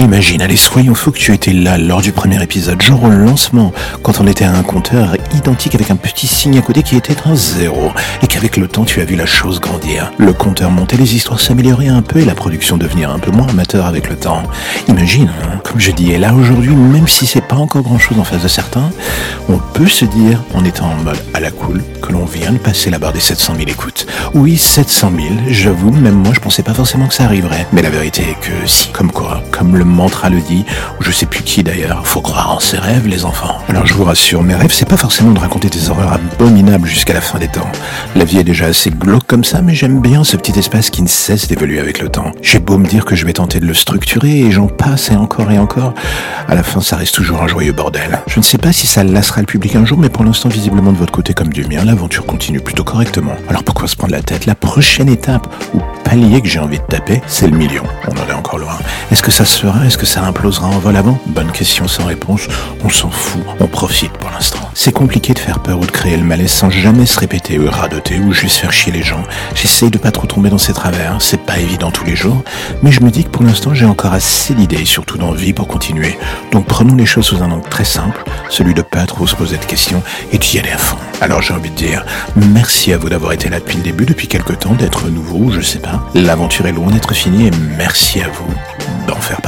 Imagine, allez, soyons fous que tu étais là lors du premier épisode, genre au lancement, quand on était à un compteur identique avec un petit signe à côté qui était un zéro, et qu'avec le temps tu as vu la chose grandir. Le compteur monter, les histoires s'améliorer un peu et la production devenir un peu moins amateur avec le temps. Imagine, hein, comme je dis, et là aujourd'hui, même si c'est pas encore grand chose en face de certains, on peut se dire, en étant en mode à la cool, que l'on vient de passer la barre des 700 000 écoutes. Oui, 700 000, j'avoue, même moi je pensais pas forcément que ça arriverait. Mais la vérité est que si, comme quoi, comme le mantra le dit, ou je sais plus qui d'ailleurs, faut croire en ses rêves les enfants. Alors je vous rassure, mes rêves c'est pas forcément de raconter des horreurs abominables jusqu'à la fin des temps. La vie est déjà assez glauque comme ça, mais j'aime bien ce petit espace qui ne cesse d'évoluer avec le temps. J'ai beau me dire que je vais tenter de le structurer et j'en passe et encore et encore, à la fin ça reste toujours un joyeux bordel. Je ne sais pas si ça lassera le public un jour, mais pour l'instant visiblement de votre côté comme du mien, l'aventure continue plutôt correctement. Alors pourquoi se prendre la tête? La prochaine étape, ou palier que j'ai envie de taper, c'est le million. On en est encore loin. Est-ce que ça se fera? Est-ce que ça implosera en vol avant? Bonne question sans réponse. On s'en fout. On profite pour l'instant. C'est compliqué de faire peur ou de créer le malaise sans jamais se répéter ou radoter ou juste faire chier les gens. J'essaye de pas trop tomber dans ces travers. C'est pas évident tous les jours. Mais je me dis que pour l'instant, j'ai encore assez d'idées surtout d'envie pour continuer. Donc prenons les choses sous un angle très simple, celui de pas trop se poser de questions et d'y aller à fond. Alors j'ai envie de dire merci à vous d'avoir été là depuis le début, depuis quelques temps, d'être nouveau, je sais pas. L'aventure est loin d'être finie et merci à vous d'en faire partie.